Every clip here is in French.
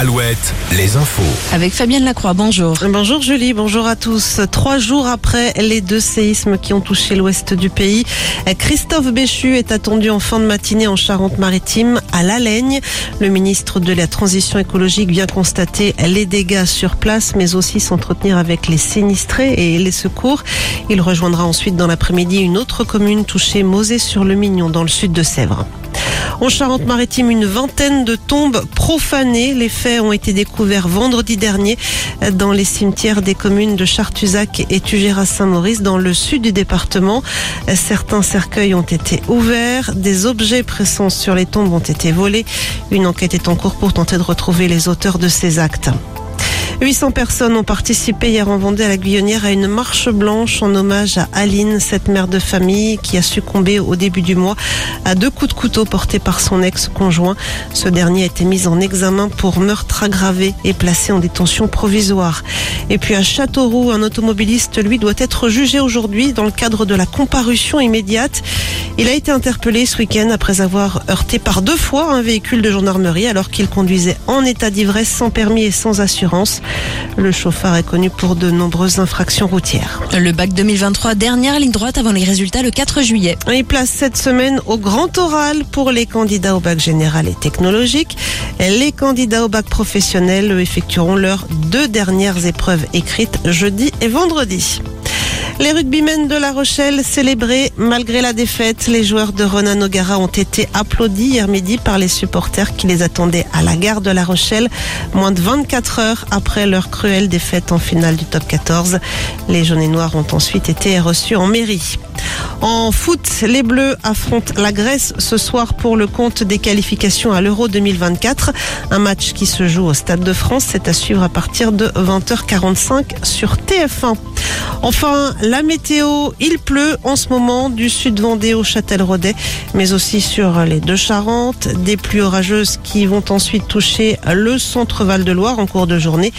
Alouette, les infos. Avec Fabienne Lacroix, bonjour. Bonjour Julie, bonjour à tous. Trois jours après les deux séismes qui ont touché l'ouest du pays, Christophe Béchu est attendu en fin de matinée en Charente-Maritime à La Laigne. Le ministre de la Transition écologique vient constater les dégâts sur place, mais aussi s'entretenir avec les sinistrés et les secours. Il rejoindra ensuite dans l'après-midi une autre commune touchée, Mosée-sur-le-Mignon, dans le sud de Sèvres. En Charente-Maritime, une vingtaine de tombes profanées. Les faits ont été découverts vendredi dernier dans les cimetières des communes de Chartuzac et Tugéras-Saint-Maurice dans le sud du département. Certains cercueils ont été ouverts. Des objets pressants sur les tombes ont été volés. Une enquête est en cours pour tenter de retrouver les auteurs de ces actes. 800 personnes ont participé hier en Vendée à la Guyonnière à une marche blanche en hommage à Aline, cette mère de famille qui a succombé au début du mois à deux coups de couteau portés par son ex-conjoint. Ce dernier a été mis en examen pour meurtre aggravé et placé en détention provisoire. Et puis à Châteauroux, un automobiliste, lui, doit être jugé aujourd'hui dans le cadre de la comparution immédiate. Il a été interpellé ce week-end après avoir heurté par deux fois un véhicule de gendarmerie alors qu'il conduisait en état d'ivresse sans permis et sans assurance. Le chauffeur est connu pour de nombreuses infractions routières. Le bac 2023, dernière ligne droite avant les résultats le 4 juillet. Il place cette semaine au grand oral pour les candidats au bac général et technologique. Les candidats au bac professionnel effectueront leurs deux dernières épreuves écrites jeudi et vendredi. Les rugbymen de La Rochelle célébrés malgré la défaite. Les joueurs de Ronan Nogara ont été applaudis hier midi par les supporters qui les attendaient à la gare de La Rochelle, moins de 24 heures après leur cruelle défaite en finale du top 14. Les jaunes et noirs ont ensuite été reçus en mairie. En foot, les Bleus affrontent la Grèce ce soir pour le compte des qualifications à l'Euro 2024. Un match qui se joue au Stade de France. C'est à suivre à partir de 20h45 sur TF1. Enfin, la météo, il pleut en ce moment du sud Vendée au Châtel-Rodet, mais aussi sur les deux Charentes. Des pluies orageuses qui vont ensuite toucher le centre Val-de-Loire en cours de journée.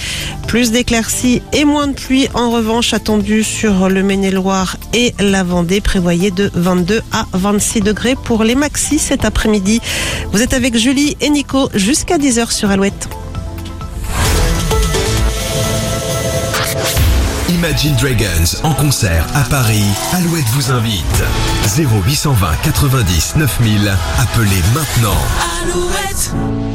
Plus d'éclaircies et moins de pluie en revanche attendu sur le Maine-et-Loire et la Vendée, prévoyée de 22 à 26 degrés pour les maxis cet après-midi. Vous êtes avec Julie et Nico jusqu'à 10h sur Alouette. Imagine Dragons en concert à Paris. Alouette vous invite. 0820 90 9000. Appelez maintenant. Alouette